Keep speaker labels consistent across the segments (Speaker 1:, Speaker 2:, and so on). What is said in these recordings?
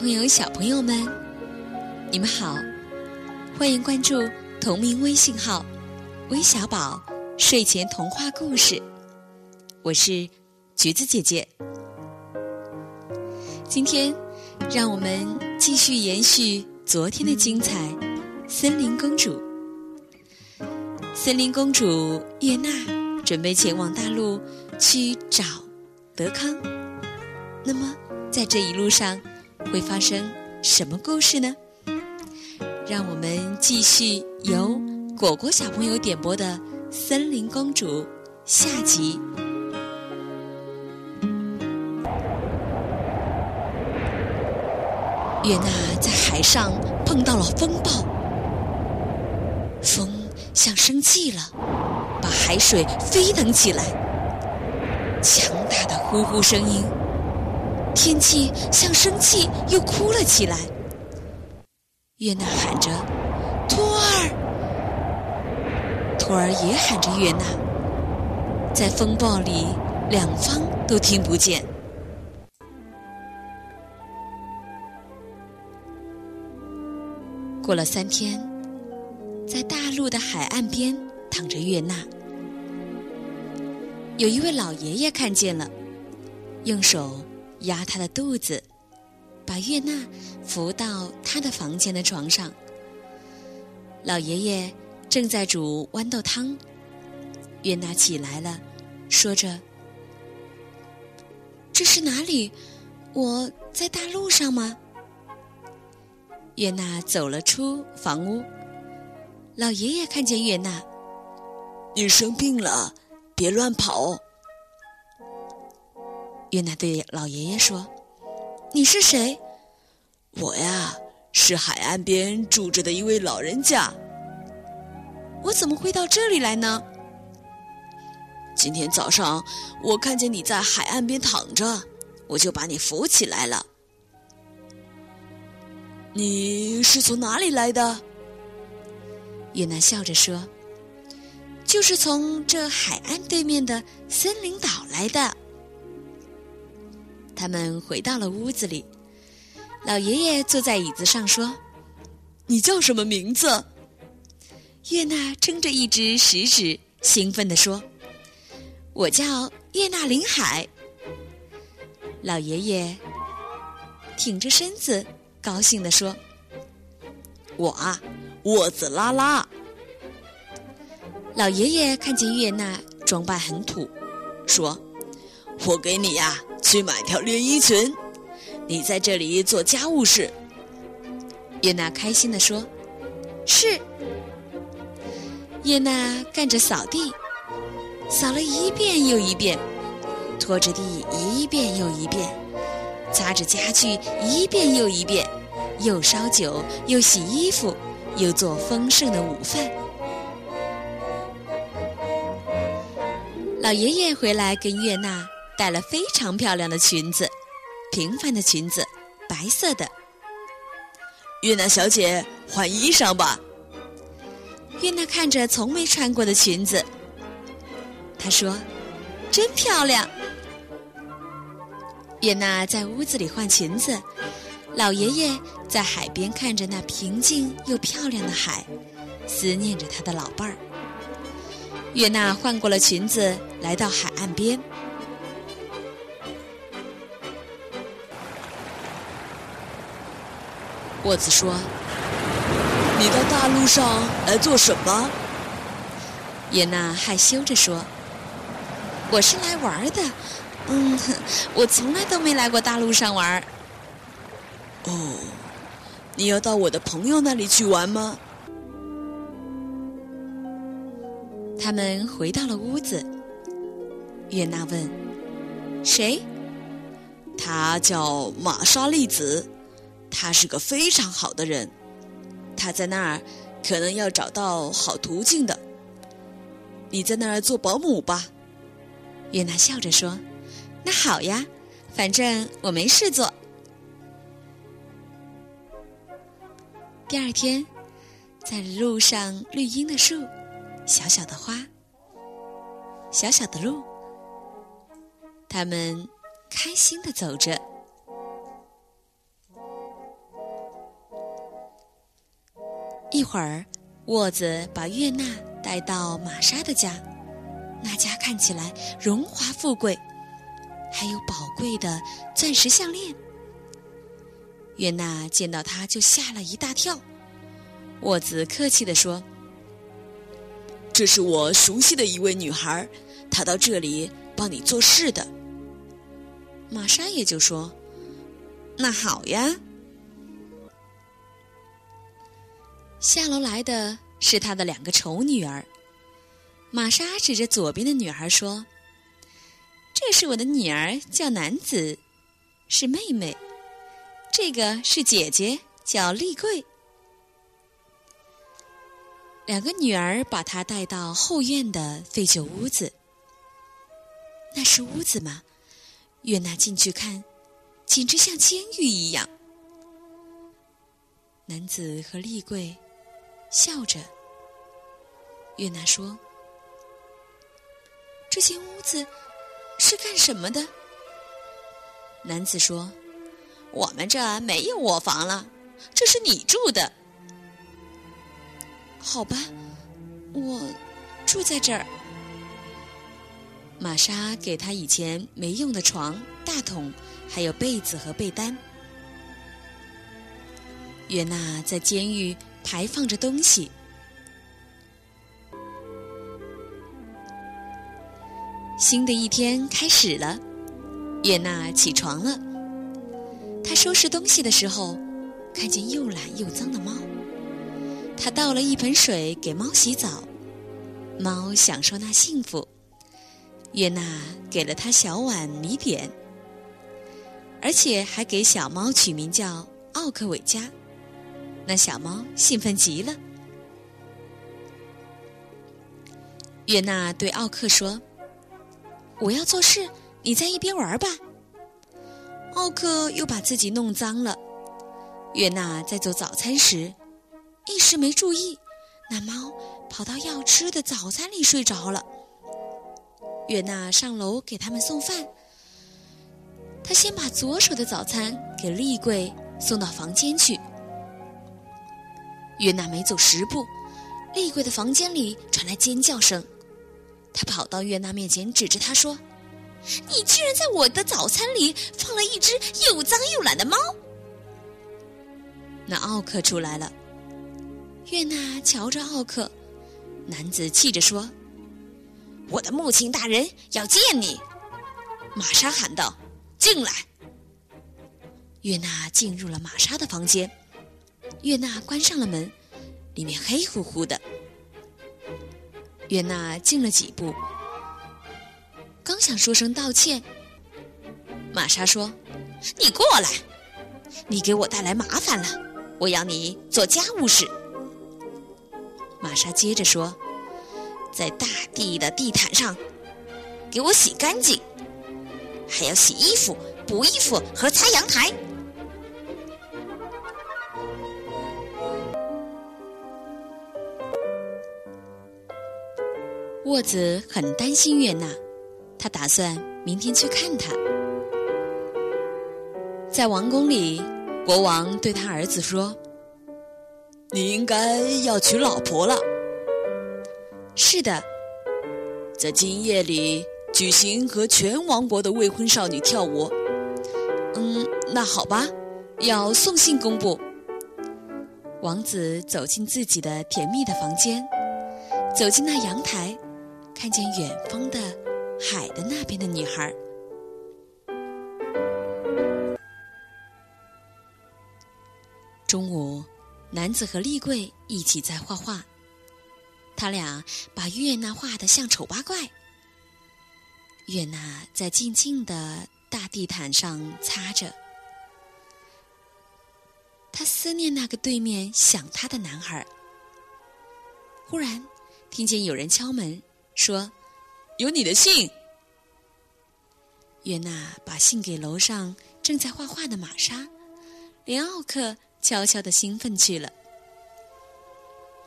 Speaker 1: 朋友、小朋友们，你们好！欢迎关注同名微信号“微小宝睡前童话故事”，我是橘子姐姐。今天，让我们继续延续昨天的精彩。森林公主，森林公主叶娜准备前往大陆去找德康。那么，在这一路上会发生什么故事呢？让我们继续由果果小朋友点播的《森林公主》下集。月娜在海上碰到了风暴，风像生气了，把海水飞腾起来，强大的呼呼声音。天气像生气又哭了起来。月娜喊着：“托儿！”托儿也喊着月娜。在风暴里，两方都听不见。过了三天，在大陆的海岸边躺着月娜。有一位老爷爷看见了，用手压她的肚子，把月娜扶到他的房间的床上。老爷爷正在煮豌豆汤，月娜起来了，说着：“这是哪里？我在大路上吗？”月娜走了出房屋，老爷爷看见月娜，
Speaker 2: 你生病了，别乱跑。
Speaker 1: 月娜对老爷爷说：“你是谁？”
Speaker 2: 我呀，是海岸边住着的一位老人家。
Speaker 1: 我怎么会到这里来呢？
Speaker 2: 今天早上我看见你在海岸边躺着，我就把你扶起来了。你是从哪里来的？
Speaker 1: 月娜笑着说：“就是从这海岸对面的森林岛来的。”他们回到了屋子里，老爷爷坐在椅子上说：“
Speaker 2: 你叫什么名字？”
Speaker 1: 月娜撑着一只食指，兴奋地说：“我叫叶娜林海。”老爷爷挺着身子。高兴地说：“
Speaker 2: 我啊，沃子拉拉。”
Speaker 1: 老爷爷看见月娜装扮很土，说：“
Speaker 2: 我给你呀去买条连衣裙，你在这里做家务事。”
Speaker 1: 月娜开心地说：“是。”月娜干着扫地，扫了一遍又一遍，拖着地一遍又一遍。擦着家具一遍又一遍，又烧酒，又洗衣服，又做丰盛的午饭。老爷爷回来跟月娜带了非常漂亮的裙子，平凡的裙子，白色的。
Speaker 2: 月娜小姐，换衣裳吧。
Speaker 1: 月娜看着从没穿过的裙子，她说：“真漂亮。”月娜在屋子里换裙子，老爷爷在海边看着那平静又漂亮的海，思念着他的老伴儿。月娜换过了裙子，来到海岸边。
Speaker 2: 沃子说：“你到大陆上来做什么？”
Speaker 1: 月娜害羞着说：“我是来玩的。”嗯，我从来都没来过大陆上玩。
Speaker 2: 哦，你要到我的朋友那里去玩吗？
Speaker 1: 他们回到了屋子。月娜问：“谁？”
Speaker 2: 他叫玛莎丽子，他是个非常好的人。他在那儿可能要找到好途径的。你在那儿做保姆吧。
Speaker 1: 月娜笑着说。那好呀，反正我没事做。第二天，在路上绿荫的树，小小的花，小小的路，他们开心的走着。一会儿，沃子把月娜带到玛莎的家，那家看起来荣华富贵，还有宝贵的钻石项链。月娜见到他就吓了一大跳。沃子客气地说：“
Speaker 2: 这是我熟悉的一位女孩，她到这里帮你做事的。”
Speaker 1: 玛莎也就说：“那好呀。”下楼来的是他的两个丑女儿。玛莎指着左边的女孩说：“这是我的女儿，叫男子，是妹妹；这个是姐姐，叫丽贵。”两个女儿把她带到后院的废旧屋子。那是屋子吗？约娜进去看，简直像监狱一样。男子和丽贵笑着。约娜说：“这间屋子是干什么的？”男子说：“我们这没有卧房了，这是你住的。”好吧，我住在这儿。玛莎给他以前没用的床、大桶，还有被子和被单。约娜在监狱排放着东西。新的一天开始了，约娜起床了。她收拾东西的时候，看见又懒又脏的猫。她倒了一盆水给猫洗澡，猫享受那幸福。约娜给了它小碗米点，而且还给小猫取名叫奥克韦加。那小猫兴奋极了。月娜对奥克说：“我要做事，你在一边玩吧。”奥克又把自己弄脏了。月娜在做早餐时。一时没注意，那猫跑到要吃的早餐里睡着了。月娜上楼给他们送饭，她先把左手的早餐给丽贵送到房间去。月娜没走十步，厉鬼的房间里传来尖叫声，她跑到月娜面前，指着她说：“你居然在我的早餐里放了一只又脏又懒的猫！”那奥克出来了。月娜瞧着奥克，男子气着说：“我的母亲大人要见你。”玛莎喊道：“进来。”月娜进入了玛莎的房间。月娜关上了门，里面黑乎乎的。月娜进了几步，刚想说声道歉，玛莎说：“你过来，你给我带来麻烦了，我要你做家务事。”玛莎接着说：“在大地的地毯上，给我洗干净，还要洗衣服、补衣服和擦阳台。”沃子很担心月娜，他打算明天去看她。在王宫里，国王对他儿子说。
Speaker 2: 你应该要娶老婆了。
Speaker 1: 是的，
Speaker 2: 在今夜里举行和全王国的未婚少女跳舞。
Speaker 1: 嗯，那好吧，要送信公布。王子走进自己的甜蜜的房间，走进那阳台，看见远方的海的那边的女孩。中午。男子和丽贵一起在画画，他俩把月娜画得像丑八怪。月娜在静静的大地毯上擦着，她思念那个对面想她的男孩。忽然，听见有人敲门，说：“
Speaker 2: 有你的信。”
Speaker 1: 月娜把信给楼上正在画画的玛莎，连奥克。悄悄的兴奋去了。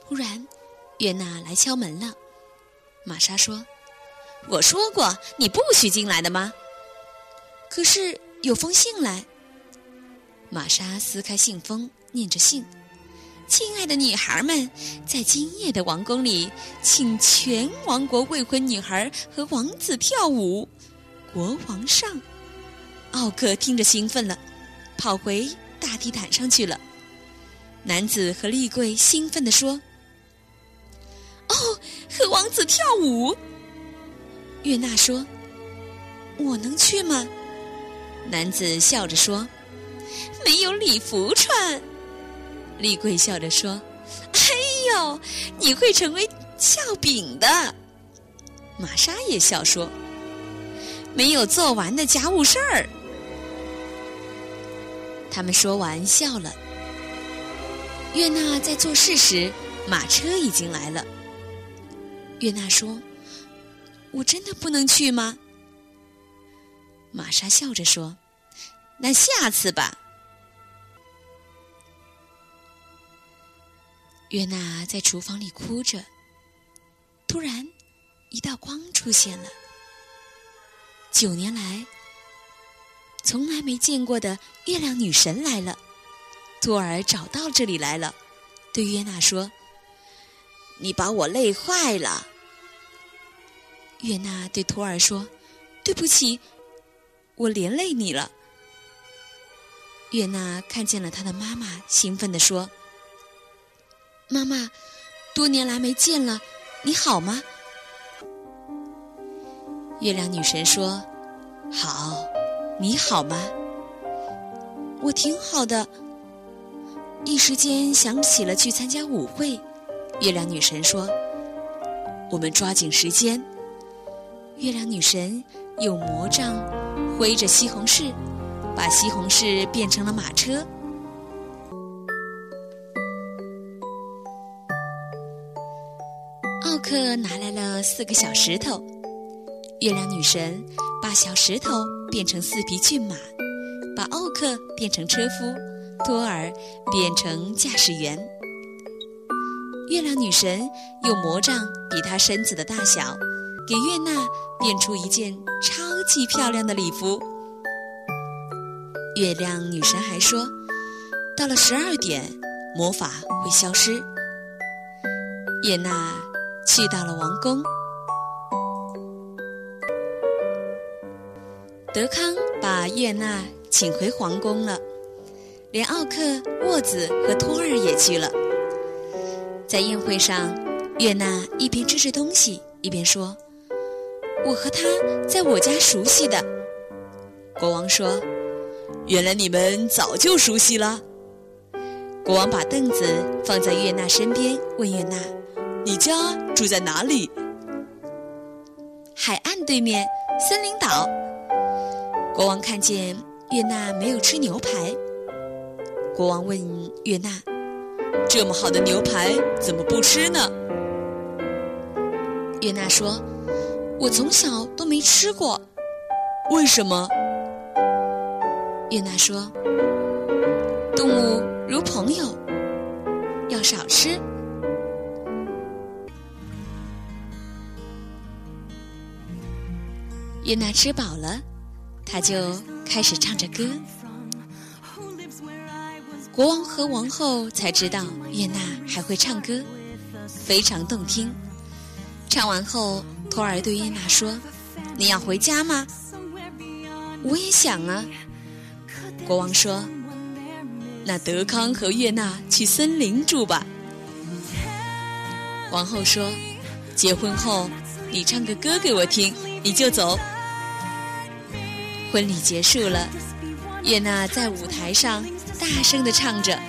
Speaker 1: 忽然，约娜来敲门了。玛莎说：“我说过你不许进来的吗？”可是有封信来。玛莎撕开信封，念着信，亲爱的女孩们，在今夜的王宫里，请全王国未婚女孩和王子跳舞。国王上，奥克听着兴奋了，跑回大地毯上去了。男子和丽贵兴奋地说：“哦，和王子跳舞。”月娜说：“我能去吗？”男子笑着说：“没有礼服穿。”丽贵笑着说：“哎呦，你会成为笑柄的。”玛莎也笑说：“没有做完的家务事儿。”他们说完笑了。月娜在做事时，马车已经来了。月娜说：“我真的不能去吗？”玛莎笑着说：“那下次吧。”约娜在厨房里哭着。突然，一道光出现了。九年来从来没见过的月亮女神来了。托尔找到这里来了，对约娜说：“
Speaker 2: 你把我累坏了。”
Speaker 1: 约娜对托尔说：“对不起，我连累你了。”约娜看见了她的妈妈，兴奋地说。妈妈，多年来没见了，你好吗？月亮女神说：“好，你好吗？我挺好的。”一时间想起了去参加舞会，月亮女神说：“我们抓紧时间。”月亮女神用魔杖挥着西红柿，把西红柿变成了马车。克拿来了四个小石头，月亮女神把小石头变成四匹骏马，把奥克变成车夫，托尔变成驾驶员。月亮女神用魔杖比她身子的大小，给月娜变出一件超级漂亮的礼服。月亮女神还说，到了十二点，魔法会消失。月娜。去到了王宫，德康把月娜请回皇宫了，连奥克、沃子和托尔也去了。在宴会上，月娜一边吃着东西，一边说：“我和他在我家熟悉的。”国王说：“
Speaker 2: 原来你们早就熟悉了。”
Speaker 1: 国王把凳子放在月娜身边，问月娜。
Speaker 2: 你家住在哪里？
Speaker 1: 海岸对面，森林岛。国王看见月娜没有吃牛排，国王问月娜：“
Speaker 2: 这么好的牛排怎么不吃呢？”
Speaker 1: 月娜说：“我从小都没吃过。”
Speaker 2: 为什么？
Speaker 1: 月娜说：“动物如朋友，要少吃。”月娜吃饱了，她就开始唱着歌。国王和王后才知道月娜还会唱歌，非常动听。唱完后，托尔对月娜说：“你要回家吗？”“我也想啊。”国王说：“
Speaker 2: 那德康和月娜去森林住吧。”
Speaker 1: 王后说：“
Speaker 2: 结婚后，你唱个歌给我听，你就走。”
Speaker 1: 婚礼结束了，月娜在舞台上大声的唱着，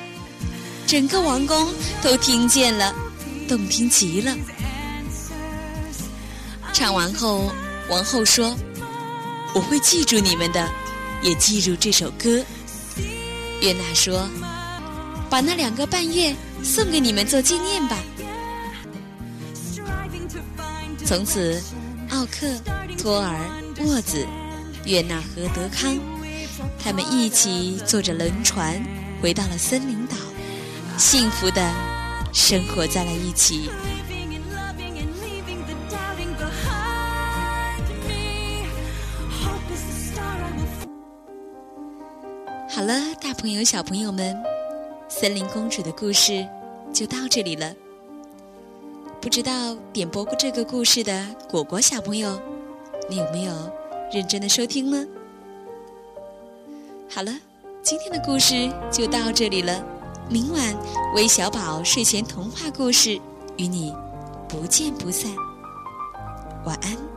Speaker 1: 整个王宫都听见了，动听极了。唱完后，王后说：“
Speaker 2: 我会记住你们的，也记住这首歌。”
Speaker 1: 月娜说：“把那两个半月送给你们做纪念吧。”从此，奥克、托尔、沃子。月娜和德康，他们一起坐着轮船回到了森林岛，幸福的生活在了一起。好了，大朋友、小朋友们，森林公主的故事就到这里了。不知道点播过这个故事的果果小朋友，你有没有认真的收听呢？好了，今天的故事就到这里了。明晚微小宝睡前童话故事与你不见不散。晚安。